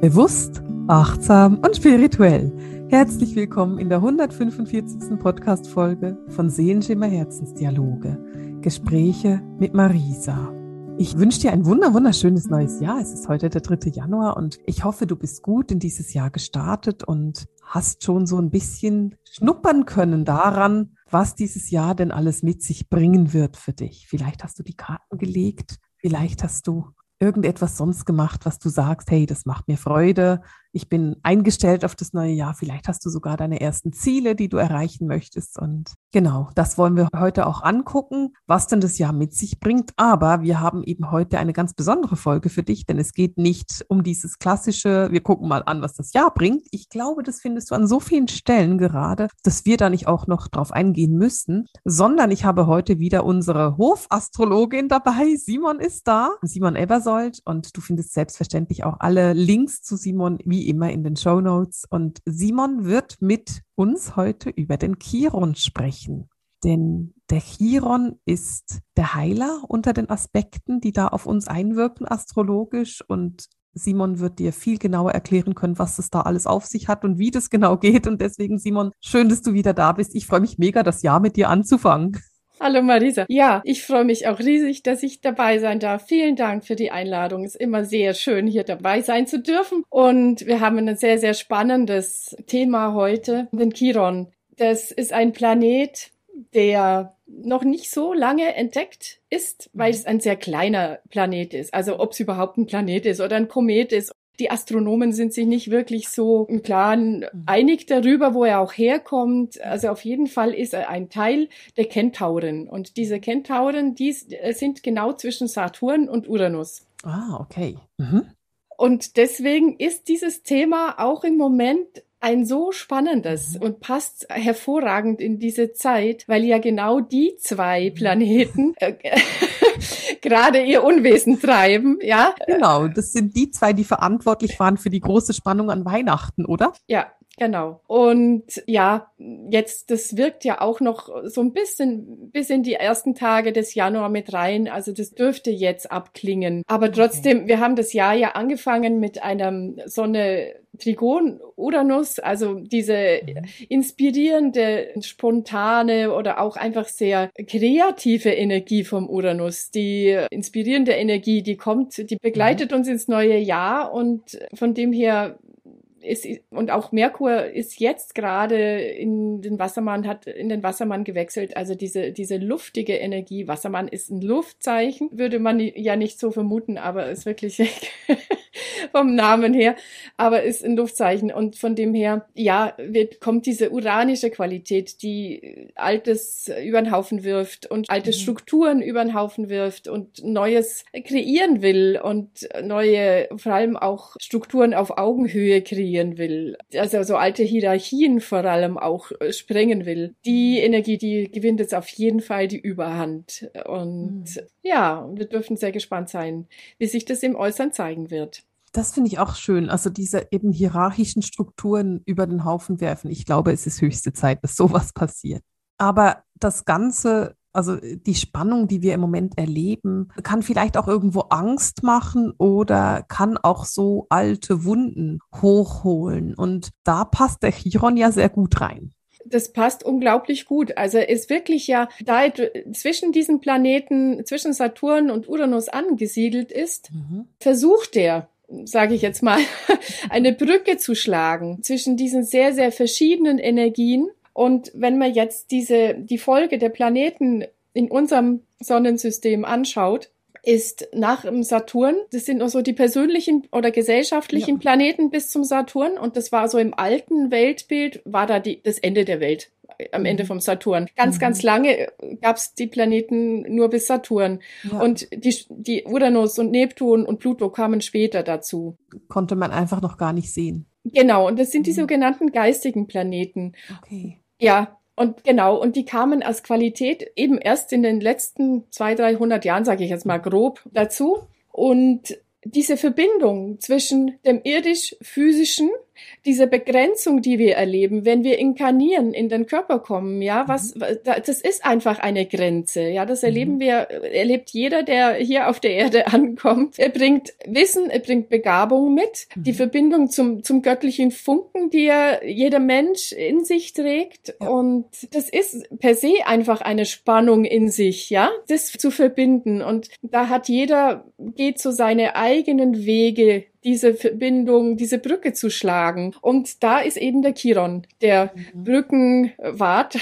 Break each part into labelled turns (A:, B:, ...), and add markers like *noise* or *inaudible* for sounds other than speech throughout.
A: Bewusst, achtsam und spirituell. Herzlich willkommen in der 145. Podcast-Folge von Seelenschimmer Herzensdialoge. Gespräche mit Marisa. Ich wünsche dir ein wunder wunderschönes neues Jahr. Es ist heute der 3. Januar und ich hoffe, du bist gut in dieses Jahr gestartet und hast schon so ein bisschen schnuppern können daran, was dieses Jahr denn alles mit sich bringen wird für dich. Vielleicht hast du die Karten gelegt, vielleicht hast du irgendetwas sonst gemacht, was du sagst, hey, das macht mir Freude, ich bin eingestellt auf das neue Jahr. Vielleicht hast du sogar deine ersten Ziele, die du erreichen möchtest. Und genau, das wollen wir heute auch angucken, was denn das Jahr mit sich bringt. Aber wir haben eben heute eine ganz besondere Folge für dich, denn es geht nicht um dieses klassische, wir gucken mal an, was das Jahr bringt. Ich glaube, das findest du an so vielen Stellen gerade, dass wir da nicht auch noch drauf eingehen müssen, sondern ich habe heute wieder unsere Hofastrologin dabei. Simon ist da, Simon Ebersold. Und du findest selbstverständlich auch alle Links zu Simon wie immer in den Show Notes. Und Simon wird mit uns heute über den Chiron sprechen. Denn der Chiron ist der Heiler unter den Aspekten, die da auf uns einwirken, astrologisch. Und Simon wird dir viel genauer erklären können, was es da alles auf sich hat und wie das genau geht. Und deswegen, Simon, schön, dass du wieder da bist. Ich freue mich mega, das Jahr mit dir anzufangen.
B: Hallo Marisa. Ja, ich freue mich auch riesig, dass ich dabei sein darf. Vielen Dank für die Einladung. Es ist immer sehr schön, hier dabei sein zu dürfen. Und wir haben ein sehr, sehr spannendes Thema heute, den Chiron. Das ist ein Planet, der noch nicht so lange entdeckt ist, weil es ein sehr kleiner Planet ist. Also ob es überhaupt ein Planet ist oder ein Komet ist die Astronomen sind sich nicht wirklich so im Klaren einig darüber, wo er auch herkommt. Also auf jeden Fall ist er ein Teil der Kentauren. Und diese Kentauren, die äh, sind genau zwischen Saturn und Uranus.
A: Ah, okay. Mhm.
B: Und deswegen ist dieses Thema auch im Moment ein so spannendes mhm. und passt hervorragend in diese Zeit, weil ja genau die zwei mhm. Planeten äh, *laughs* gerade ihr Unwesen treiben, ja.
A: Genau, das sind die zwei, die verantwortlich waren für die große Spannung an Weihnachten, oder?
B: Ja, Genau. Und ja, jetzt, das wirkt ja auch noch so ein bisschen bis in die ersten Tage des Januar mit rein. Also das dürfte jetzt abklingen. Aber trotzdem, okay. wir haben das Jahr ja angefangen mit einem Sonne Trigon Uranus, also diese inspirierende, spontane oder auch einfach sehr kreative Energie vom Uranus. Die inspirierende Energie, die kommt, die begleitet mhm. uns ins neue Jahr und von dem her ist, und auch Merkur ist jetzt gerade in den Wassermann, hat in den Wassermann gewechselt. Also diese, diese luftige Energie. Wassermann ist ein Luftzeichen, würde man ja nicht so vermuten, aber ist wirklich *laughs* vom Namen her, aber ist ein Luftzeichen. Und von dem her, ja, wird, kommt diese uranische Qualität, die Altes über den Haufen wirft und alte mhm. Strukturen über den Haufen wirft und Neues kreieren will und neue, vor allem auch Strukturen auf Augenhöhe kreieren will. Also so alte Hierarchien vor allem auch äh, sprengen will. Die Energie, die gewinnt jetzt auf jeden Fall die Überhand. Und mhm. ja, wir dürfen sehr gespannt sein, wie sich das im Äußeren zeigen wird.
A: Das finde ich auch schön. Also diese eben hierarchischen Strukturen über den Haufen werfen. Ich glaube, es ist höchste Zeit, dass sowas passiert. Aber das Ganze, also die Spannung, die wir im Moment erleben, kann vielleicht auch irgendwo Angst machen oder kann auch so alte Wunden hochholen. Und da passt der Chiron ja sehr gut rein
B: das passt unglaublich gut. Also ist wirklich ja, da zwischen diesen Planeten, zwischen Saturn und Uranus angesiedelt ist, mhm. versucht er sage ich jetzt mal, *laughs* eine Brücke zu schlagen zwischen diesen sehr, sehr verschiedenen Energien. Und wenn man jetzt diese, die Folge der Planeten in unserem Sonnensystem anschaut, ist nach dem Saturn, das sind nur so die persönlichen oder gesellschaftlichen ja. Planeten bis zum Saturn und das war so im alten Weltbild, war da die, das Ende der Welt am Ende mhm. vom Saturn. Ganz, mhm. ganz lange äh, gab's die Planeten nur bis Saturn. Ja. Und die, die Uranus und Neptun und Pluto kamen später dazu.
A: Konnte man einfach noch gar nicht sehen.
B: Genau, und das sind die mhm. sogenannten geistigen Planeten.
A: Okay.
B: Ja, und genau, und die kamen als Qualität eben erst in den letzten zwei, dreihundert Jahren, sage ich jetzt mal grob, dazu. Und diese Verbindung zwischen dem irdisch-physischen diese Begrenzung, die wir erleben, wenn wir inkarnieren, in den Körper kommen, ja, was, mhm. das ist einfach eine Grenze, ja, das erleben mhm. wir, erlebt jeder, der hier auf der Erde *laughs* ankommt. Er bringt Wissen, er bringt Begabung mit, mhm. die Verbindung zum, zum göttlichen Funken, die er jeder Mensch in sich trägt. Ja. Und das ist per se einfach eine Spannung in sich, ja, das zu verbinden. Und da hat jeder, geht so seine eigenen Wege diese Verbindung, diese Brücke zu schlagen. Und da ist eben der Chiron, der mhm. Brückenwart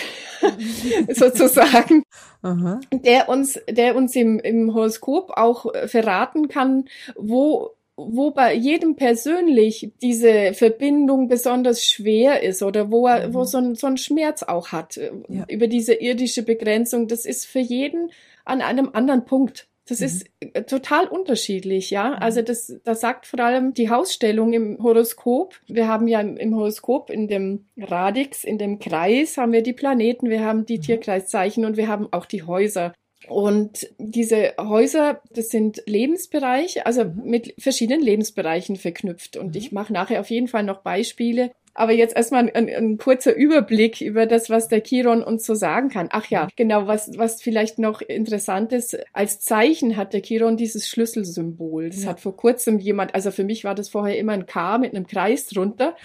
B: *laughs* sozusagen, Aha. der uns, der uns im, im Horoskop auch verraten kann, wo wo bei jedem persönlich diese Verbindung besonders schwer ist oder wo er, mhm. wo so ein, so ein Schmerz auch hat ja. über diese irdische Begrenzung, das ist für jeden an einem anderen Punkt. Das mhm. ist äh, total unterschiedlich, ja. Mhm. Also das, das sagt vor allem die Hausstellung im Horoskop. Wir haben ja im, im, Horoskop in dem Radix, in dem Kreis haben wir die Planeten, wir haben die mhm. Tierkreiszeichen und wir haben auch die Häuser. Und diese Häuser, das sind Lebensbereiche, also mhm. mit verschiedenen Lebensbereichen verknüpft. Und ich mache nachher auf jeden Fall noch Beispiele, aber jetzt erstmal ein, ein, kurzer Überblick über das, was der Chiron uns so sagen kann. Ach ja, genau, was, was vielleicht noch interessant ist, als Zeichen hat der Chiron dieses Schlüsselsymbol. Das ja. hat vor kurzem jemand, also für mich war das vorher immer ein K mit einem Kreis drunter.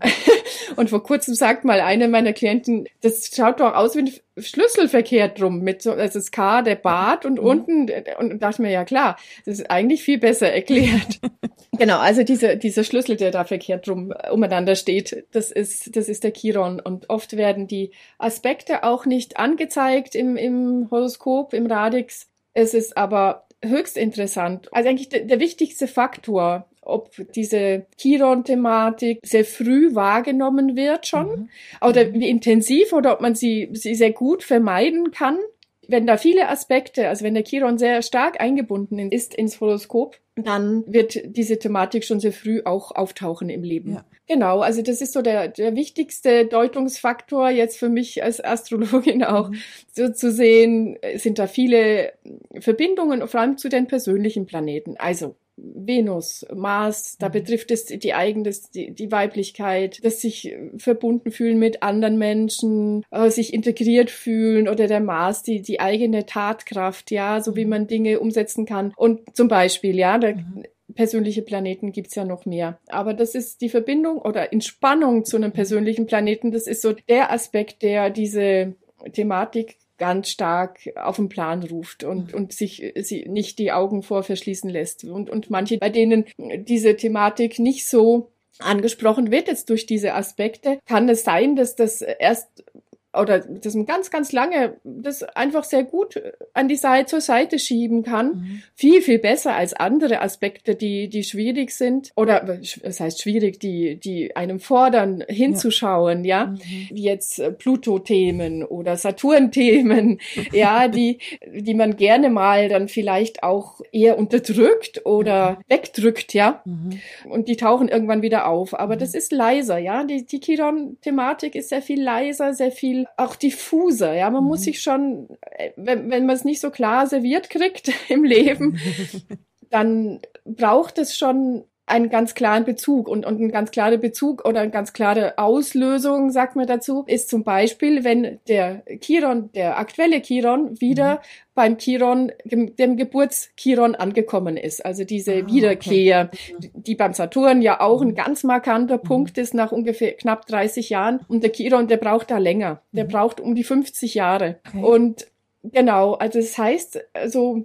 B: *laughs* und vor kurzem sagt mal eine meiner Klienten, das schaut doch aus wie ein Schlüssel verkehrt rum mit so, das ist K, der Bart und mhm. unten, und dachte mir, ja klar, das ist eigentlich viel besser erklärt. *laughs* genau, also diese, dieser Schlüssel, der da verkehrt rum umeinander steht, das ist, das ist der Chiron. Und oft werden die Aspekte auch nicht angezeigt im, im Horoskop, im Radix. Es ist aber höchst interessant. Also eigentlich der, der wichtigste Faktor ob diese Chiron-Thematik sehr früh wahrgenommen wird schon mhm. oder wie intensiv oder ob man sie, sie sehr gut vermeiden kann. Wenn da viele Aspekte, also wenn der Chiron sehr stark eingebunden ist ins Horoskop, dann wird diese Thematik schon sehr früh auch auftauchen im Leben. Ja. Genau, also das ist so der, der wichtigste Deutungsfaktor jetzt für mich als Astrologin auch, mhm. so zu sehen, sind da viele Verbindungen, vor allem zu den persönlichen Planeten. Also Venus, Mars, da mhm. betrifft es die eigene, die, die Weiblichkeit, das sich verbunden fühlen mit anderen Menschen, äh, sich integriert fühlen oder der Mars, die, die eigene Tatkraft, ja, so wie mhm. man Dinge umsetzen kann. Und zum Beispiel, ja, da, mhm. Persönliche Planeten gibt's ja noch mehr. Aber das ist die Verbindung oder Entspannung zu einem persönlichen Planeten, das ist so der Aspekt, der diese Thematik ganz stark auf den Plan ruft und, mhm. und sich sie nicht die Augen vor verschließen lässt. Und, und manche, bei denen diese Thematik nicht so angesprochen wird, jetzt durch diese Aspekte, kann es sein, dass das erst oder dass man ganz, ganz lange das einfach sehr gut an die Seite zur Seite schieben kann. Mhm. Viel, viel besser als andere Aspekte, die, die schwierig sind. Oder das heißt schwierig, die, die einem fordern, hinzuschauen, ja. ja? Mhm. Wie jetzt äh, Pluto-Themen oder Saturn-Themen, *laughs* ja, die, die man gerne mal dann vielleicht auch eher unterdrückt oder mhm. wegdrückt, ja. Mhm. Und die tauchen irgendwann wieder auf. Aber das mhm. ist leiser, ja. Die, die Chiron-Thematik ist sehr viel leiser, sehr viel auch diffuser. Ja, man mhm. muss sich schon, äh, wenn, wenn man es nicht so klar serviert kriegt *laughs* im Leben, *laughs* dann braucht es schon einen ganz klaren Bezug und, und ein ganz klarer Bezug oder eine ganz klare Auslösung, sagt man dazu, ist zum Beispiel, wenn der Chiron, der aktuelle Chiron wieder mhm. beim Chiron, dem Geburtskiron angekommen ist. Also diese ah, Wiederkehr, okay. die beim Saturn ja auch ein mhm. ganz markanter mhm. Punkt ist nach ungefähr knapp 30 Jahren. Und der Chiron, der braucht da länger. Der mhm. braucht um die 50 Jahre. Okay. Und genau, also das heißt, also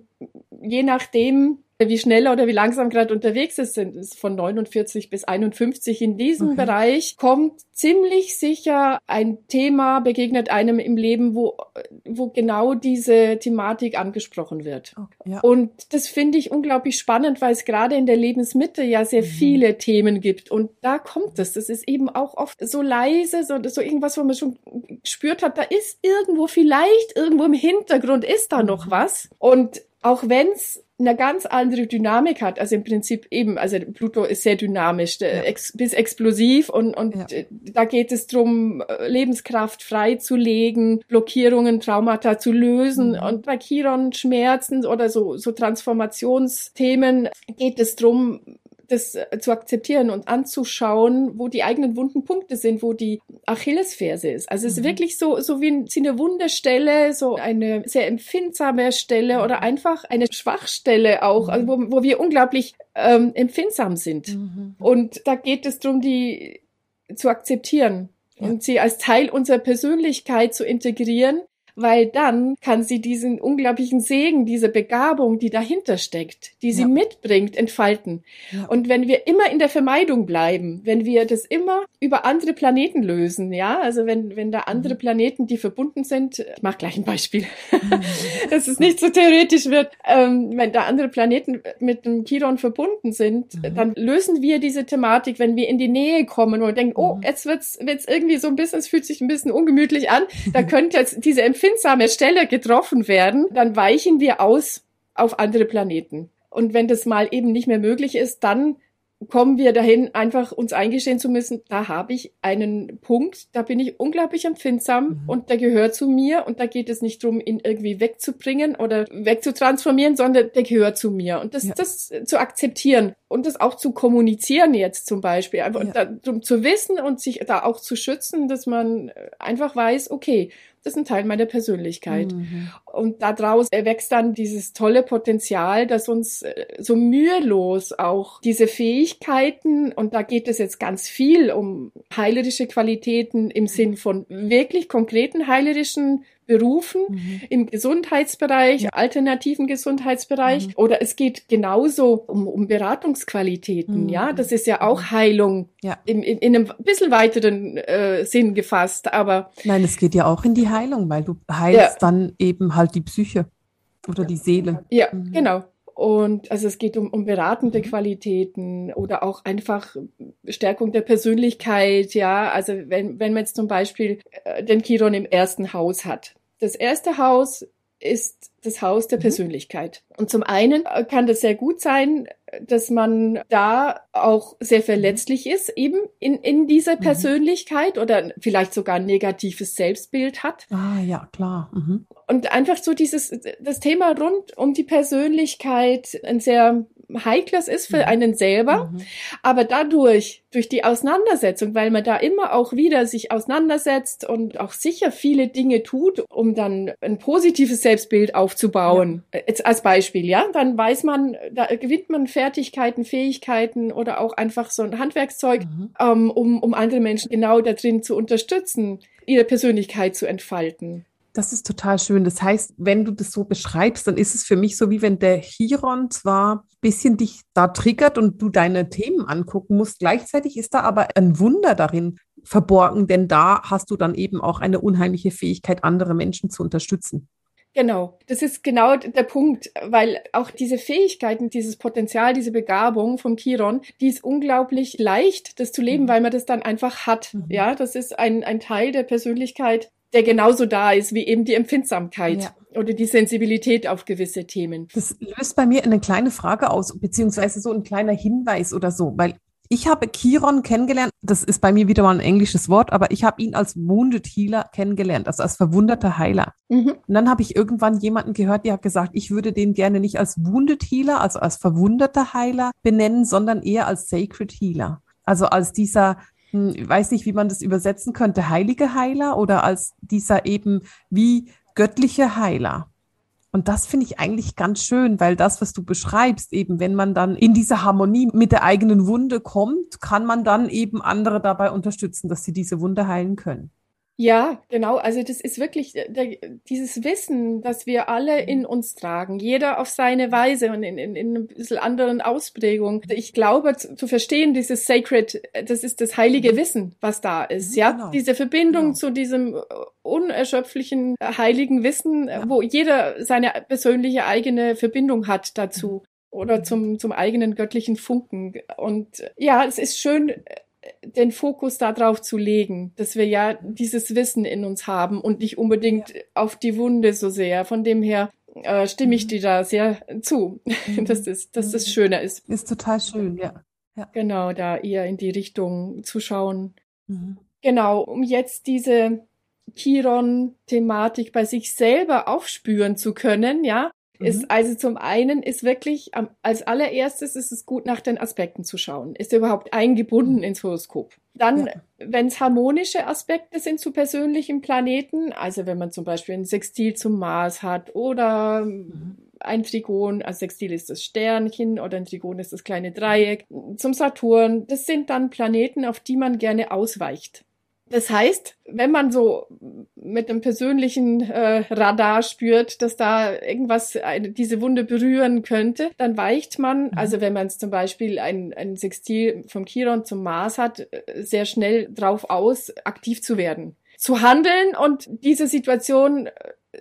B: je nachdem, wie schnell oder wie langsam gerade unterwegs ist, sind es von 49 bis 51. In diesem okay. Bereich kommt ziemlich sicher ein Thema, begegnet einem im Leben, wo, wo genau diese Thematik angesprochen wird. Okay, ja. Und das finde ich unglaublich spannend, weil es gerade in der Lebensmitte ja sehr mhm. viele Themen gibt. Und da kommt es. Das ist eben auch oft so leise, so, so irgendwas, wo man schon gespürt hat, da ist irgendwo vielleicht, irgendwo im Hintergrund ist da noch mhm. was. Und auch wenn es eine ganz andere Dynamik hat. Also im Prinzip eben, also Pluto ist sehr dynamisch, ja. ex, bis explosiv und, und ja. da geht es drum, Lebenskraft freizulegen, Blockierungen, Traumata zu lösen. Mhm. Und bei Chiron Schmerzen oder so, so Transformationsthemen geht es drum, das zu akzeptieren und anzuschauen, wo die eigenen wunden Punkte sind, wo die Achillesferse ist. Also es ist mhm. wirklich so, so wie eine Wunderstelle, so eine sehr empfindsame Stelle oder einfach eine Schwachstelle auch, also wo, wo wir unglaublich ähm, empfindsam sind. Mhm. Und da geht es darum, die zu akzeptieren ja. und sie als Teil unserer Persönlichkeit zu integrieren weil dann kann sie diesen unglaublichen Segen, diese Begabung, die dahinter steckt, die sie ja. mitbringt, entfalten. Ja. Und wenn wir immer in der Vermeidung bleiben, wenn wir das immer über andere Planeten lösen, ja, also wenn, wenn da andere mhm. Planeten, die verbunden sind, ich mache gleich ein Beispiel, mhm. *laughs* dass es nicht so theoretisch wird, ähm, wenn da andere Planeten mit dem Chiron verbunden sind, mhm. dann lösen wir diese Thematik, wenn wir in die Nähe kommen und denken, oh, mhm. jetzt wird's, wird's irgendwie so ein bisschen, es fühlt sich ein bisschen ungemütlich an, da *laughs* könnte jetzt diese Empfindung empfindsame Stelle getroffen werden, dann weichen wir aus auf andere Planeten. Und wenn das mal eben nicht mehr möglich ist, dann kommen wir dahin, einfach uns eingestehen zu müssen, da habe ich einen Punkt, da bin ich unglaublich empfindsam mhm. und der gehört zu mir und da geht es nicht darum, ihn irgendwie wegzubringen oder wegzutransformieren, sondern der gehört zu mir. Und das, ja. das zu akzeptieren und das auch zu kommunizieren jetzt zum Beispiel, einfach ja. darum zu wissen und sich da auch zu schützen, dass man einfach weiß, okay, das ist ein Teil meiner Persönlichkeit. Mhm. Und daraus erwächst dann dieses tolle Potenzial, das uns äh, so mühelos auch diese Fähigkeiten, und da geht es jetzt ganz viel um heilerische Qualitäten im Sinn von wirklich konkreten heilerischen Berufen mhm. im Gesundheitsbereich, ja. alternativen Gesundheitsbereich. Mhm. Oder es geht genauso um, um Beratungsqualitäten. Mhm. Ja, das ist ja auch Heilung ja. In, in, in einem bisschen weiteren äh, Sinn gefasst. Aber
A: nein, es geht ja auch in die Heilung, weil du heilst ja. dann eben halt die Psyche oder die Seele.
B: Ja, mhm. genau. Und also es geht um, um beratende mhm. Qualitäten oder auch einfach Stärkung der Persönlichkeit, ja. Also wenn, wenn man jetzt zum Beispiel äh, den Chiron im ersten Haus hat, das erste Haus ist das Haus der mhm. Persönlichkeit. Und zum einen äh, kann das sehr gut sein, dass man da auch sehr verletzlich ist, eben in, in dieser mhm. Persönlichkeit oder vielleicht sogar ein negatives Selbstbild hat.
A: Ah, ja, klar. Mhm.
B: Und einfach so dieses, das Thema rund um die Persönlichkeit ein sehr heikles ist für mhm. einen selber. Mhm. Aber dadurch, durch die Auseinandersetzung, weil man da immer auch wieder sich auseinandersetzt und auch sicher viele Dinge tut, um dann ein positives Selbstbild aufzubauen. Ja. Jetzt als Beispiel, ja, dann weiß man, da gewinnt man Fertigkeiten, Fähigkeiten oder auch einfach so ein Handwerkszeug, mhm. ähm, um, um andere Menschen genau da drin zu unterstützen, ihre Persönlichkeit zu entfalten.
A: Das ist total schön. Das heißt, wenn du das so beschreibst, dann ist es für mich so, wie wenn der Chiron zwar ein bisschen dich da triggert und du deine Themen angucken musst. Gleichzeitig ist da aber ein Wunder darin verborgen, denn da hast du dann eben auch eine unheimliche Fähigkeit, andere Menschen zu unterstützen.
B: Genau, das ist genau der Punkt, weil auch diese Fähigkeiten, dieses Potenzial, diese Begabung vom Chiron, die ist unglaublich leicht, das zu leben, mhm. weil man das dann einfach hat. Mhm. Ja, das ist ein, ein Teil der Persönlichkeit, der genauso da ist wie eben die Empfindsamkeit ja. oder die Sensibilität auf gewisse Themen.
A: Das löst bei mir eine kleine Frage aus, beziehungsweise so ein kleiner Hinweis oder so, weil ich habe Chiron kennengelernt, das ist bei mir wieder mal ein englisches Wort, aber ich habe ihn als Wounded Healer kennengelernt, also als verwunderter Heiler. Mhm. Und dann habe ich irgendwann jemanden gehört, der hat gesagt, ich würde den gerne nicht als Wounded Healer, also als verwunderter Heiler benennen, sondern eher als Sacred Healer. Also als dieser ich weiß nicht, wie man das übersetzen könnte, heilige Heiler oder als dieser eben wie göttliche Heiler. Und das finde ich eigentlich ganz schön, weil das, was du beschreibst, eben wenn man dann in diese Harmonie mit der eigenen Wunde kommt, kann man dann eben andere dabei unterstützen, dass sie diese Wunde heilen können.
B: Ja, genau. Also das ist wirklich äh, der, dieses Wissen, das wir alle in uns tragen, jeder auf seine Weise und in, in, in ein bisschen anderen Ausprägung. Ich glaube zu, zu, verstehen, dieses Sacred, äh, das ist das heilige Wissen, was da ist. Ja, genau. diese Verbindung genau. zu diesem äh, unerschöpflichen heiligen Wissen, ja. wo jeder seine persönliche eigene Verbindung hat dazu mhm. oder zum, zum eigenen göttlichen Funken. Und ja, es ist schön, den Fokus darauf zu legen, dass wir ja dieses Wissen in uns haben und nicht unbedingt ja. auf die Wunde so sehr. Von dem her äh, stimme ich mhm. dir da sehr zu, *laughs* dass, das, dass das mhm. schöner ist.
A: Ist total schön, ja.
B: ja. Genau, da eher in die Richtung zu schauen. Mhm. Genau, um jetzt diese Chiron-Thematik bei sich selber aufspüren zu können, ja. Ist also zum einen ist wirklich als allererstes ist es gut nach den Aspekten zu schauen. Ist er überhaupt eingebunden mhm. ins Horoskop? Dann, ja. wenn es harmonische Aspekte sind zu persönlichen Planeten, also wenn man zum Beispiel ein Sextil zum Mars hat oder mhm. ein Trigon, also Sextil ist das Sternchen oder ein Trigon ist das kleine Dreieck, zum Saturn, das sind dann Planeten, auf die man gerne ausweicht. Das heißt, wenn man so mit einem persönlichen äh, Radar spürt, dass da irgendwas eine, diese Wunde berühren könnte, dann weicht man, mhm. also wenn man zum Beispiel ein, ein Sextil vom Chiron zum Mars hat, äh, sehr schnell drauf aus, aktiv zu werden, zu handeln und diese Situation äh,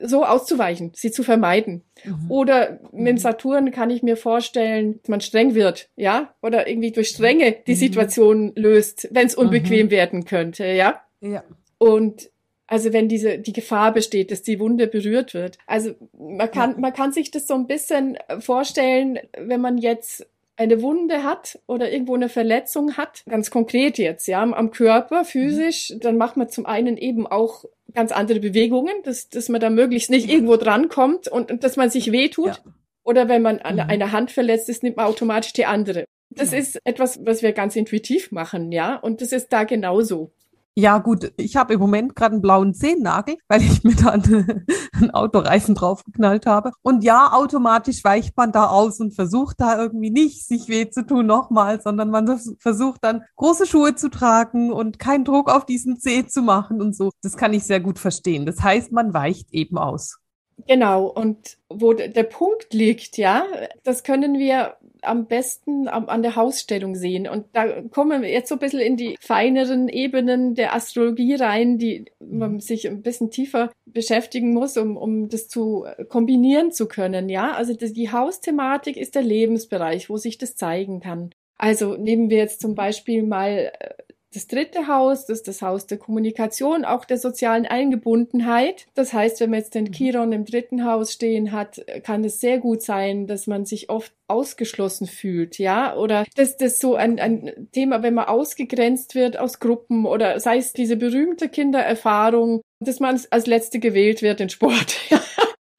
B: so auszuweichen, sie zu vermeiden. Mhm. Oder mit mhm. Saturn kann ich mir vorstellen, dass man streng wird, ja, oder irgendwie durch Strenge die mhm. Situation löst, wenn es unbequem mhm. werden könnte, ja. Ja. Und also wenn diese die Gefahr besteht, dass die Wunde berührt wird. Also man kann man kann sich das so ein bisschen vorstellen, wenn man jetzt eine Wunde hat oder irgendwo eine Verletzung hat, ganz konkret jetzt, ja, am Körper, physisch, dann macht man zum einen eben auch ganz andere Bewegungen, dass, dass man da möglichst nicht irgendwo drankommt und, und dass man sich wehtut. Ja. Oder wenn man an mhm. einer Hand verletzt ist, nimmt man automatisch die andere. Das ja. ist etwas, was wir ganz intuitiv machen, ja, und das ist da genauso.
A: Ja, gut, ich habe im Moment gerade einen blauen Zehennagel, *laughs* weil ich mir da einen Autoreifen draufgeknallt habe. Und ja, automatisch weicht man da aus und versucht da irgendwie nicht, sich weh zu tun nochmal, sondern man versucht dann große Schuhe zu tragen und keinen Druck auf diesen Zeh zu machen und so. Das kann ich sehr gut verstehen. Das heißt, man weicht eben aus.
B: Genau, und wo der Punkt liegt, ja, das können wir am besten an der Hausstellung sehen. Und da kommen wir jetzt so ein bisschen in die feineren Ebenen der Astrologie rein, die man mhm. sich ein bisschen tiefer beschäftigen muss, um, um das zu kombinieren zu können. Ja, also die Hausthematik ist der Lebensbereich, wo sich das zeigen kann. Also nehmen wir jetzt zum Beispiel mal äh, das dritte Haus, das ist das Haus der Kommunikation, auch der sozialen Eingebundenheit. Das heißt, wenn man jetzt den mhm. Chiron im dritten Haus stehen hat, kann es sehr gut sein, dass man sich oft ausgeschlossen fühlt, ja, oder dass das so ein, ein Thema, wenn man ausgegrenzt wird aus Gruppen oder sei es diese berühmte Kindererfahrung, dass man als Letzte gewählt wird in Sport. *laughs*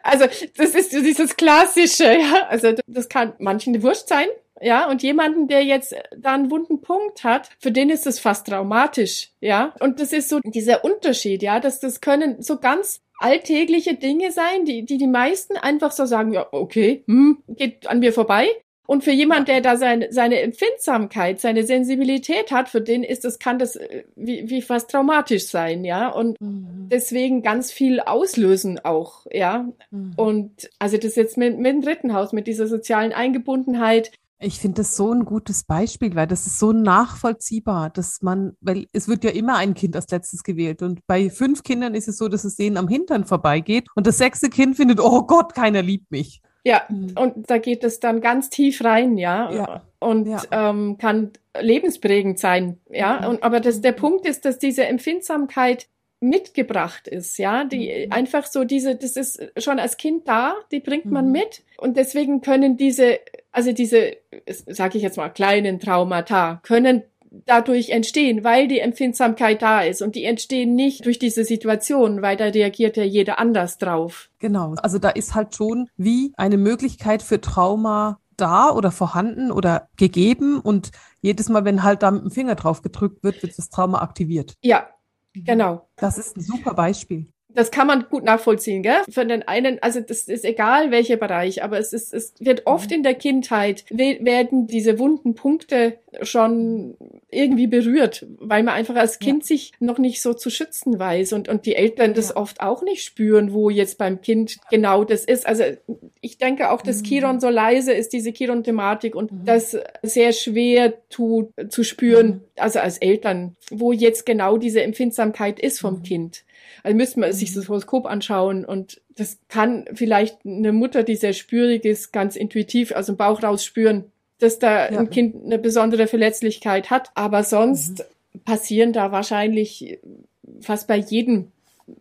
B: also das ist dieses klassische, ja, also das kann manchen wurscht sein, ja, und jemanden, der jetzt da einen wunden Punkt hat, für den ist es fast traumatisch, ja. Und das ist so dieser Unterschied, ja, dass das können so ganz alltägliche Dinge sein, die, die die meisten einfach so sagen, ja, okay, hm, geht an mir vorbei. Und für jemand, der da seine, seine Empfindsamkeit, seine Sensibilität hat, für den ist das, kann das äh, wie, wie fast traumatisch sein, ja. Und mhm. deswegen ganz viel auslösen auch, ja. Mhm. Und also das jetzt mit, mit dem dritten Haus, mit dieser sozialen Eingebundenheit,
A: ich finde das so ein gutes Beispiel, weil das ist so nachvollziehbar, dass man, weil es wird ja immer ein Kind als letztes gewählt und bei fünf Kindern ist es so, dass es denen am Hintern vorbeigeht und das sechste Kind findet, oh Gott, keiner liebt mich.
B: Ja, mhm. und da geht es dann ganz tief rein, ja, ja. und ja. Ähm, kann lebensprägend sein, ja. Mhm. Und aber das, der Punkt ist, dass diese Empfindsamkeit mitgebracht ist, ja, die mhm. einfach so diese, das ist schon als Kind da, die bringt man mhm. mit und deswegen können diese, also diese, sage ich jetzt mal, kleinen Traumata können dadurch entstehen, weil die Empfindsamkeit da ist und die entstehen nicht durch diese Situation, weil da reagiert ja jeder anders drauf.
A: Genau, also da ist halt schon wie eine Möglichkeit für Trauma da oder vorhanden oder gegeben und jedes Mal, wenn halt da mit dem Finger drauf gedrückt wird, wird das Trauma aktiviert.
B: Ja, Mhm. Genau.
A: Das ist ein super Beispiel.
B: Das kann man gut nachvollziehen, gell? Für den einen, also das ist egal welcher Bereich, aber es ist, es wird oft mhm. in der Kindheit werden diese wunden Punkte schon irgendwie berührt, weil man einfach als Kind ja. sich noch nicht so zu schützen weiß und, und die Eltern das ja. oft auch nicht spüren, wo jetzt beim Kind genau das ist. Also ich denke auch, dass mhm. Chiron so leise ist, diese Chiron-Thematik und mhm. das sehr schwer tut zu spüren, mhm. also als Eltern, wo jetzt genau diese Empfindsamkeit ist vom mhm. Kind. Also müsste man sich das Horoskop anschauen und das kann vielleicht eine Mutter, die sehr spürig ist, ganz intuitiv aus dem Bauch raus spüren, dass da ja. ein Kind eine besondere Verletzlichkeit hat. Aber sonst mhm. passieren da wahrscheinlich fast bei jedem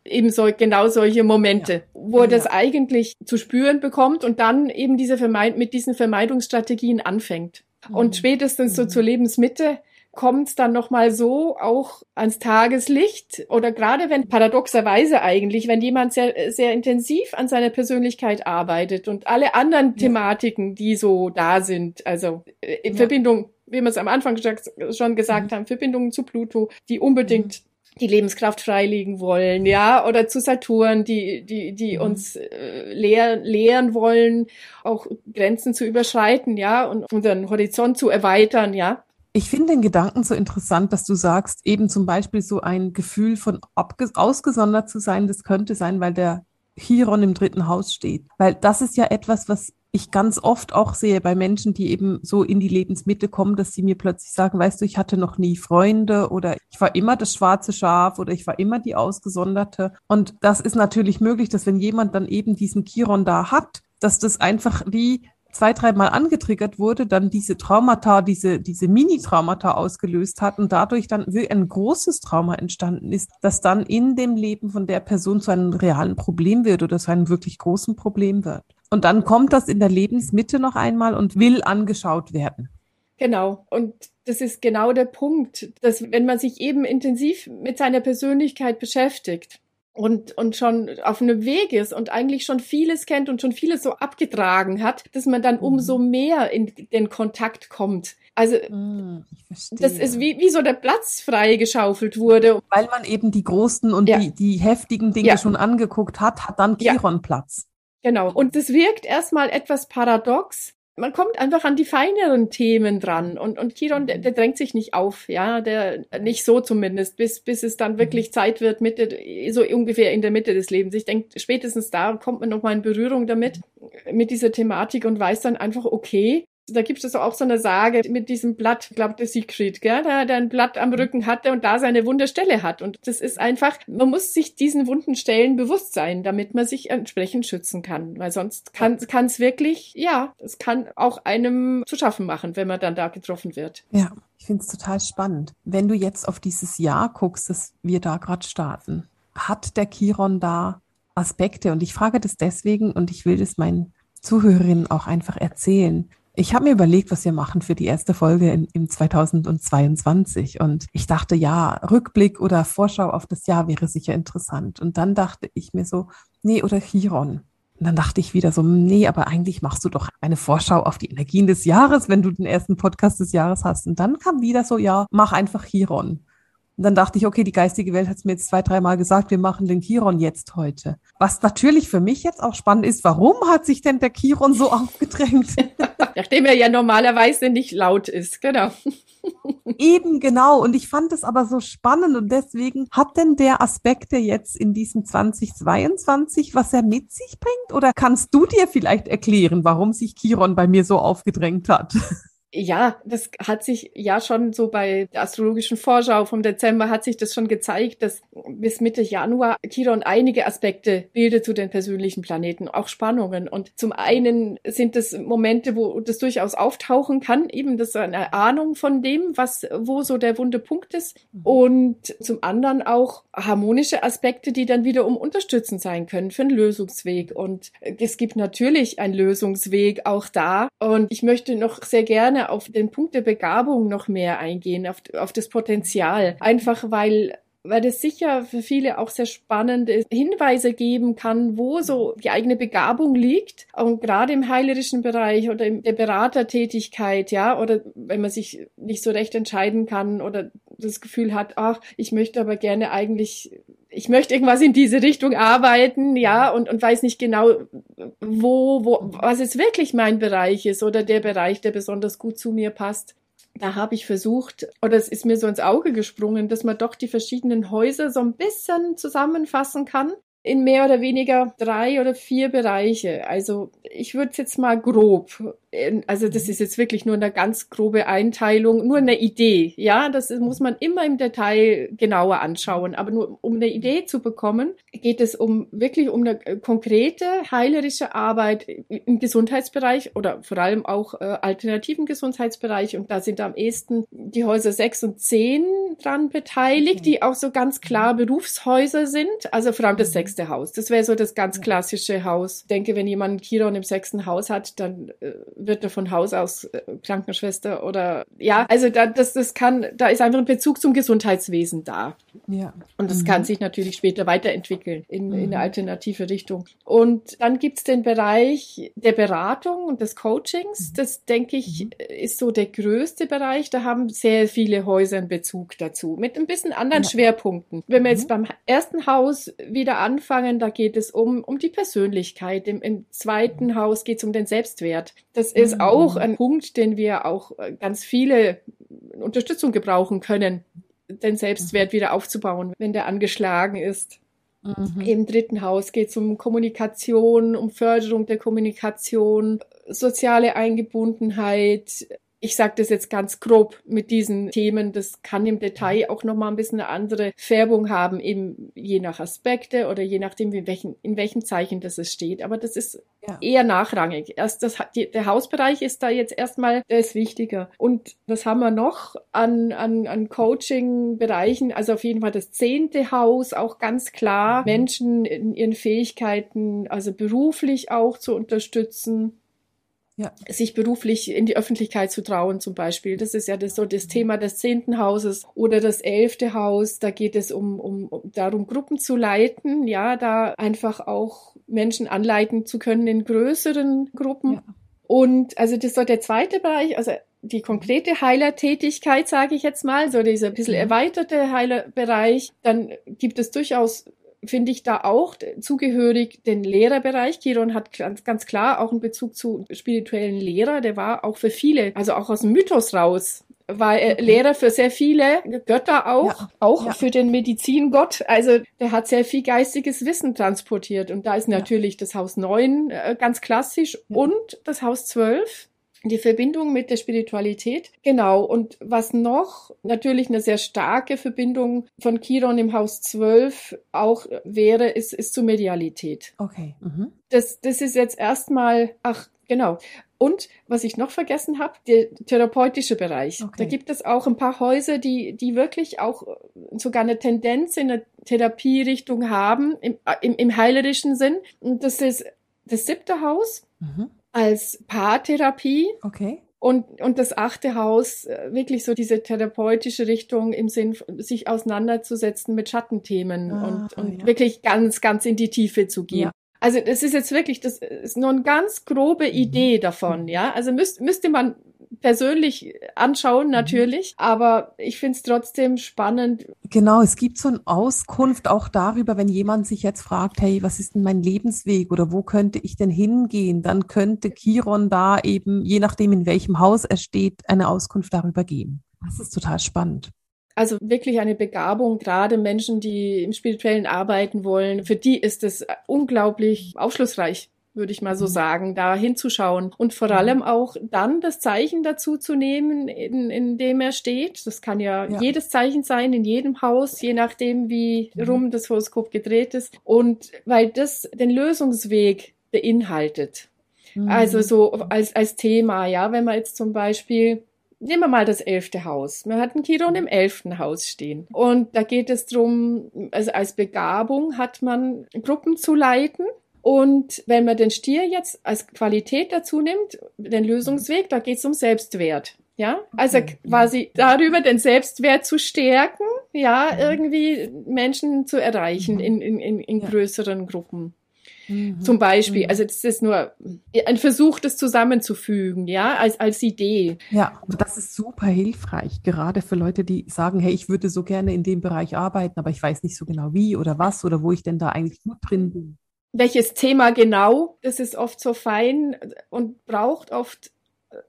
B: eben so, genau solche Momente, ja. wo er das eigentlich zu spüren bekommt und dann eben diese Vermeid mit diesen Vermeidungsstrategien anfängt. Mhm. Und spätestens so mhm. zur Lebensmitte kommt es dann nochmal so auch ans Tageslicht oder gerade wenn paradoxerweise eigentlich, wenn jemand sehr, sehr intensiv an seiner Persönlichkeit arbeitet und alle anderen ja. Thematiken, die so da sind, also äh, in ja. Verbindung wie wir es am Anfang schon gesagt mhm. haben, Verbindungen zu Pluto, die unbedingt mhm die Lebenskraft freilegen wollen, ja, oder zu Saturn, die, die, die mhm. uns äh, lehr, lehren wollen, auch Grenzen zu überschreiten, ja, und unseren Horizont zu erweitern, ja.
A: Ich finde den Gedanken so interessant, dass du sagst, eben zum Beispiel so ein Gefühl von ausgesondert zu sein, das könnte sein, weil der Chiron im dritten Haus steht. Weil das ist ja etwas, was ich ganz oft auch sehe bei Menschen, die eben so in die Lebensmitte kommen, dass sie mir plötzlich sagen, weißt du, ich hatte noch nie Freunde oder ich war immer das schwarze Schaf oder ich war immer die Ausgesonderte. Und das ist natürlich möglich, dass wenn jemand dann eben diesen Chiron da hat, dass das einfach wie zwei, dreimal angetriggert wurde, dann diese Traumata, diese, diese Mini-Traumata ausgelöst hat und dadurch dann ein großes Trauma entstanden ist, das dann in dem Leben von der Person zu einem realen Problem wird oder zu einem wirklich großen Problem wird. Und dann kommt das in der Lebensmitte noch einmal und will angeschaut werden.
B: Genau. Und das ist genau der Punkt, dass wenn man sich eben intensiv mit seiner Persönlichkeit beschäftigt, und, und schon auf einem Weg ist und eigentlich schon vieles kennt und schon vieles so abgetragen hat, dass man dann mhm. umso mehr in den Kontakt kommt. Also mm, das ist wie, wie so der Platz frei geschaufelt wurde.
A: Weil man eben die großen und ja. die, die heftigen Dinge ja. schon angeguckt hat, hat dann Chiron ja. Platz.
B: Genau. Und das wirkt erstmal etwas paradox. Man kommt einfach an die feineren Themen dran und, und Chiron, der, der drängt sich nicht auf, ja, der, nicht so zumindest, bis, bis es dann wirklich mhm. Zeit wird, Mitte, so ungefähr in der Mitte des Lebens. Ich denke, spätestens da kommt man nochmal in Berührung damit, mit dieser Thematik und weiß dann einfach, okay, da gibt es auch so eine Sage mit diesem Blatt, ich glaube der Siegfried, gell, der, der ein Blatt am Rücken hatte und da seine Wunderstelle hat. Und das ist einfach, man muss sich diesen wunden Stellen bewusst sein, damit man sich entsprechend schützen kann. Weil sonst kann es wirklich, ja, es kann auch einem zu schaffen machen, wenn man dann da getroffen wird.
A: Ja, ich finde es total spannend. Wenn du jetzt auf dieses Jahr guckst, das wir da gerade starten, hat der Chiron da Aspekte? Und ich frage das deswegen und ich will das meinen Zuhörerinnen auch einfach erzählen. Ich habe mir überlegt, was wir machen für die erste Folge in, im 2022. Und ich dachte, ja, Rückblick oder Vorschau auf das Jahr wäre sicher interessant. Und dann dachte ich mir so, nee, oder Chiron. Und dann dachte ich wieder so, nee, aber eigentlich machst du doch eine Vorschau auf die Energien des Jahres, wenn du den ersten Podcast des Jahres hast. Und dann kam wieder so, ja, mach einfach Chiron. Und dann dachte ich, okay, die geistige Welt hat es mir jetzt zwei, dreimal gesagt, wir machen den Chiron jetzt heute. Was natürlich für mich jetzt auch spannend ist, warum hat sich denn der Chiron so *laughs* aufgedrängt? *laughs*
B: Nachdem er ja normalerweise nicht laut ist, genau. *laughs*
A: Eben genau. Und ich fand es aber so spannend und deswegen hat denn der Aspekt, der jetzt in diesem 2022, was er mit sich bringt? Oder kannst du dir vielleicht erklären, warum sich Chiron bei mir so aufgedrängt hat?
B: Ja, das hat sich ja schon so bei der astrologischen Vorschau vom Dezember hat sich das schon gezeigt, dass bis Mitte Januar Chiron einige Aspekte bildet zu den persönlichen Planeten, auch Spannungen. Und zum einen sind es Momente, wo das durchaus auftauchen kann, eben das eine Ahnung von dem, was, wo so der wunde Punkt ist. Mhm. Und zum anderen auch harmonische Aspekte, die dann wiederum unterstützend sein können für einen Lösungsweg. Und es gibt natürlich einen Lösungsweg auch da. Und ich möchte noch sehr gerne gerne auf den Punkt der Begabung noch mehr eingehen, auf, auf das Potenzial. Einfach weil weil das sicher für viele auch sehr spannende Hinweise geben kann, wo so die eigene Begabung liegt. Und gerade im heilerischen Bereich oder in der Beratertätigkeit, ja, oder wenn man sich nicht so recht entscheiden kann oder das Gefühl hat, ach, ich möchte aber gerne eigentlich, ich möchte irgendwas in diese Richtung arbeiten, ja, und, und weiß nicht genau, wo, wo, was jetzt wirklich mein Bereich ist oder der Bereich, der besonders gut zu mir passt da habe ich versucht, oder es ist mir so ins Auge gesprungen, dass man doch die verschiedenen Häuser so ein bisschen zusammenfassen kann in mehr oder weniger drei oder vier Bereiche. Also ich würde es jetzt mal grob also das ist jetzt wirklich nur eine ganz grobe Einteilung, nur eine Idee. Ja, das muss man immer im Detail genauer anschauen. Aber nur um eine Idee zu bekommen, geht es um wirklich um eine konkrete heilerische Arbeit im Gesundheitsbereich oder vor allem auch äh, alternativen Gesundheitsbereich. Und da sind am ehesten die Häuser 6 und 10 dran beteiligt, okay. die auch so ganz klar Berufshäuser sind. Also vor allem das mhm. sechste Haus. Das wäre so das ganz klassische Haus. Ich denke, wenn jemand Chiron im sechsten Haus hat, dann äh, wird er von Haus aus äh, Krankenschwester oder ja, also da, das, das kann, da ist einfach ein Bezug zum Gesundheitswesen da. Ja. Und das mhm. kann sich natürlich später weiterentwickeln in, mhm. in eine alternative Richtung. Und dann gibt's den Bereich der Beratung und des Coachings. Mhm. Das, denke ich, mhm. ist so der größte Bereich. Da haben sehr viele Häuser einen Bezug dazu, mit ein bisschen anderen ja. Schwerpunkten. Wenn wir jetzt mhm. beim ersten Haus wieder anfangen, da geht es um, um die Persönlichkeit. Im, im zweiten Haus geht es um den Selbstwert. Das ist mhm. auch ein Punkt, den wir auch äh, ganz viele Unterstützung gebrauchen können, den Selbstwert wieder aufzubauen, wenn der angeschlagen ist. Mhm. Im dritten Haus geht es um Kommunikation, um Förderung der Kommunikation, soziale Eingebundenheit, ich sage das jetzt ganz grob mit diesen Themen. Das kann im Detail auch noch mal ein bisschen eine andere Färbung haben, eben je nach Aspekte oder je nachdem, in welchen, in welchem Zeichen das es steht. Aber das ist ja. eher nachrangig. Erst das, die, der Hausbereich ist da jetzt erstmal, der ist wichtiger. Und was haben wir noch an, an, an Coaching-Bereichen? Also auf jeden Fall das zehnte Haus, auch ganz klar, mhm. Menschen in ihren Fähigkeiten, also beruflich auch zu unterstützen ja. sich beruflich in die Öffentlichkeit zu trauen zum Beispiel. Das ist ja das, so das Thema des zehnten Hauses oder das elfte Haus. Da geht es um, um, um darum, Gruppen zu leiten, ja, da einfach auch Menschen anleiten zu können in größeren Gruppen. Ja. Und also das ist so der zweite Bereich, also die konkrete Heilertätigkeit, sage ich jetzt mal, so dieser bisschen erweiterte Heilerbereich, dann gibt es durchaus finde ich da auch zugehörig den Lehrerbereich. Chiron hat ganz, ganz klar auch einen Bezug zu spirituellen Lehrer. Der war auch für viele, also auch aus dem Mythos raus, war okay. Lehrer für sehr viele Götter auch, ja. auch ja. für den Medizingott. Also der hat sehr viel geistiges Wissen transportiert. Und da ist natürlich ja. das Haus 9 äh, ganz klassisch und das Haus 12 die Verbindung mit der Spiritualität. Genau. Und was noch natürlich eine sehr starke Verbindung von Chiron im Haus 12 auch wäre, ist, ist zur Medialität.
A: Okay. Mhm.
B: Das, das ist jetzt erstmal, ach, genau. Und was ich noch vergessen habe, der therapeutische Bereich. Okay. Da gibt es auch ein paar Häuser, die, die wirklich auch sogar eine Tendenz in der Therapierichtung haben, im, im, im heilerischen Sinn. Und das ist das siebte Haus. Mhm als Paartherapie.
A: Okay.
B: Und, und das achte Haus, äh, wirklich so diese therapeutische Richtung im Sinn, sich auseinanderzusetzen mit Schattenthemen ah, und, und ja. wirklich ganz, ganz in die Tiefe zu gehen. Ja. Also das ist jetzt wirklich, das ist nur eine ganz grobe mhm. Idee davon, ja. Also müsst, müsste man persönlich anschauen, mhm. natürlich. Aber ich finde es trotzdem spannend.
A: Genau, es gibt so eine Auskunft auch darüber, wenn jemand sich jetzt fragt, hey, was ist denn mein Lebensweg oder wo könnte ich denn hingehen? Dann könnte Chiron da eben, je nachdem in welchem Haus er steht, eine Auskunft darüber geben. Das ist total spannend.
B: Also wirklich eine Begabung, gerade Menschen, die im spirituellen arbeiten wollen, für die ist es unglaublich aufschlussreich würde ich mal so mhm. sagen, da hinzuschauen und vor mhm. allem auch dann das Zeichen dazu zu nehmen, in, in dem er steht. Das kann ja, ja, jedes Zeichen sein, in jedem Haus, je nachdem, wie mhm. rum das Horoskop gedreht ist. Und weil das den Lösungsweg beinhaltet. Mhm. Also so als, als Thema, ja, wenn man jetzt zum Beispiel Nehmen wir mal das elfte Haus. Man hat einen Chiron im elften Haus stehen. Und da geht es drum, also als Begabung hat man Gruppen zu leiten und wenn man den Stier jetzt als Qualität dazu nimmt, den Lösungsweg, da geht es um Selbstwert. Ja, also quasi darüber den Selbstwert zu stärken, ja, irgendwie Menschen zu erreichen in, in, in, in größeren Gruppen. Mhm. Zum Beispiel, mhm. also das ist nur ein Versuch, das zusammenzufügen, ja, als, als Idee.
A: Ja, das ist super hilfreich, gerade für Leute, die sagen, hey, ich würde so gerne in dem Bereich arbeiten, aber ich weiß nicht so genau wie oder was oder wo ich denn da eigentlich gut drin bin
B: welches Thema genau, das ist oft so fein und braucht oft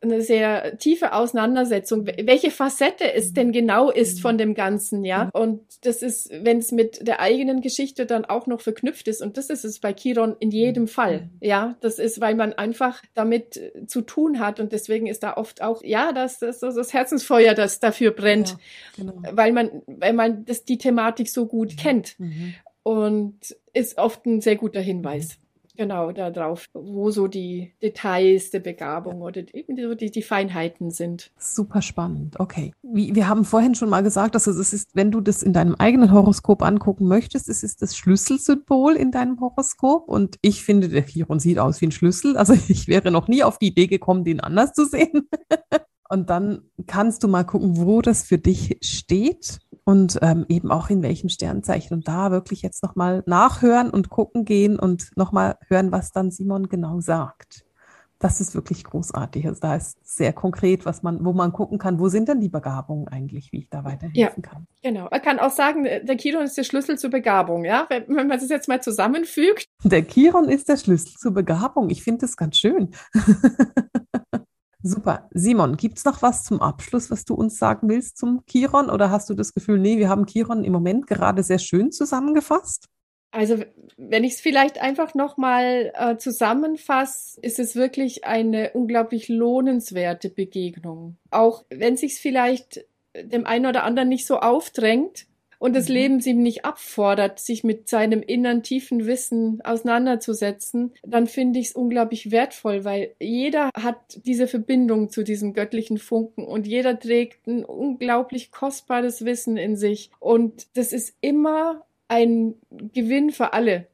B: eine sehr tiefe Auseinandersetzung, welche Facette es denn genau ist von dem Ganzen, ja. Und das ist, wenn es mit der eigenen Geschichte dann auch noch verknüpft ist, und das ist es bei Chiron in jedem Fall, ja. Das ist, weil man einfach damit zu tun hat und deswegen ist da oft auch, ja, das, das, das Herzensfeuer, das dafür brennt, ja, genau. weil man, weil man das, die Thematik so gut mhm. kennt. Mhm und ist oft ein sehr guter Hinweis. genau darauf, wo so die Details der Begabung oder eben so die, die Feinheiten sind.
A: Super spannend. Okay. Wie, wir haben vorhin schon mal gesagt, dass es ist, wenn du das in deinem eigenen Horoskop angucken möchtest, es ist das Schlüsselsymbol in deinem Horoskop. Und ich finde, der Chiron sieht aus wie ein Schlüssel. Also *laughs* ich wäre noch nie auf die Idee gekommen, den anders zu sehen. *laughs* Und dann kannst du mal gucken, wo das für dich steht und ähm, eben auch in welchem Sternzeichen. Und da wirklich jetzt nochmal nachhören und gucken gehen und nochmal hören, was dann Simon genau sagt. Das ist wirklich großartig. Also da ist sehr konkret, was man, wo man gucken kann, wo sind denn die Begabungen eigentlich, wie ich da weiterhelfen ja, kann.
B: Genau. Man kann auch sagen, der Chiron ist der Schlüssel zur Begabung, ja. Wenn, wenn man das jetzt mal zusammenfügt.
A: Der Chiron ist der Schlüssel zur Begabung. Ich finde das ganz schön. *laughs* Super. Simon, gibt es noch was zum Abschluss, was du uns sagen willst zum Chiron? Oder hast du das Gefühl, nee, wir haben Chiron im Moment gerade sehr schön zusammengefasst?
B: Also, wenn ich es vielleicht einfach nochmal äh, zusammenfasse, ist es wirklich eine unglaublich lohnenswerte Begegnung. Auch wenn sich vielleicht dem einen oder anderen nicht so aufdrängt, und das mhm. Leben sie nicht abfordert, sich mit seinem inneren tiefen Wissen auseinanderzusetzen, dann finde ich es unglaublich wertvoll, weil jeder hat diese Verbindung zu diesem göttlichen Funken und jeder trägt ein unglaublich kostbares Wissen in sich. Und das ist immer ein Gewinn für alle,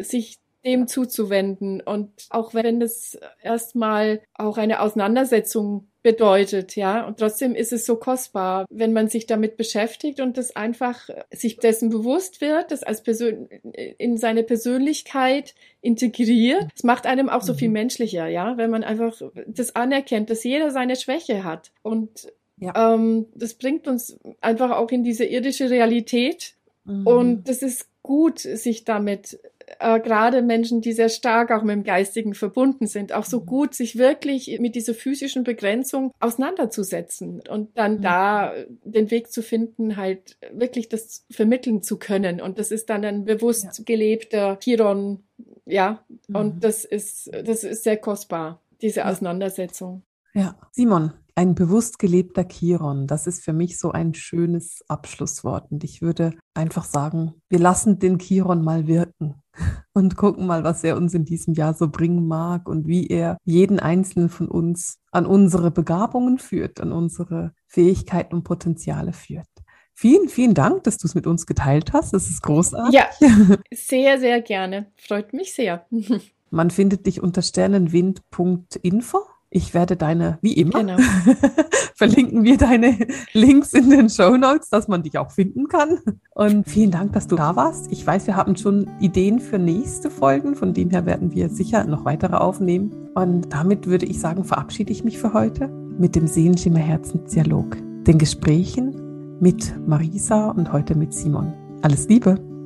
B: sich dem zuzuwenden. Und auch wenn es erstmal auch eine Auseinandersetzung bedeutet, ja. Und trotzdem ist es so kostbar, wenn man sich damit beschäftigt und das einfach sich dessen bewusst wird, das als Persön in seine Persönlichkeit integriert. Es macht einem auch so viel mhm. menschlicher, ja, wenn man einfach das anerkennt, dass jeder seine Schwäche hat. Und ja. ähm, das bringt uns einfach auch in diese irdische Realität. Mhm. Und das ist gut, sich damit äh, gerade Menschen, die sehr stark auch mit dem Geistigen verbunden sind, auch so mhm. gut, sich wirklich mit dieser physischen Begrenzung auseinanderzusetzen und dann mhm. da den Weg zu finden, halt wirklich das vermitteln zu können. Und das ist dann ein bewusst gelebter Chiron, ja, mhm. und das ist, das ist sehr kostbar, diese Auseinandersetzung.
A: Ja, Simon, ein bewusst gelebter Chiron, das ist für mich so ein schönes Abschlusswort. Und ich würde einfach sagen, wir lassen den Chiron mal wirken *laughs* und gucken mal, was er uns in diesem Jahr so bringen mag und wie er jeden einzelnen von uns an unsere Begabungen führt, an unsere Fähigkeiten und Potenziale führt. Vielen, vielen Dank, dass du es mit uns geteilt hast. Das ist großartig.
B: Ja, *laughs* sehr, sehr gerne. Freut mich sehr. *laughs*
A: Man findet dich unter sternenwind.info. Ich werde deine, wie immer, genau. *laughs* verlinken wir deine Links in den Show Notes, dass man dich auch finden kann. Und vielen Dank, dass du da warst. Ich weiß, wir haben schon Ideen für nächste Folgen, von dem her werden wir sicher noch weitere aufnehmen. Und damit würde ich sagen, verabschiede ich mich für heute mit dem Seelenschimmer Herzensdialog, den Gesprächen mit Marisa und heute mit Simon. Alles Liebe!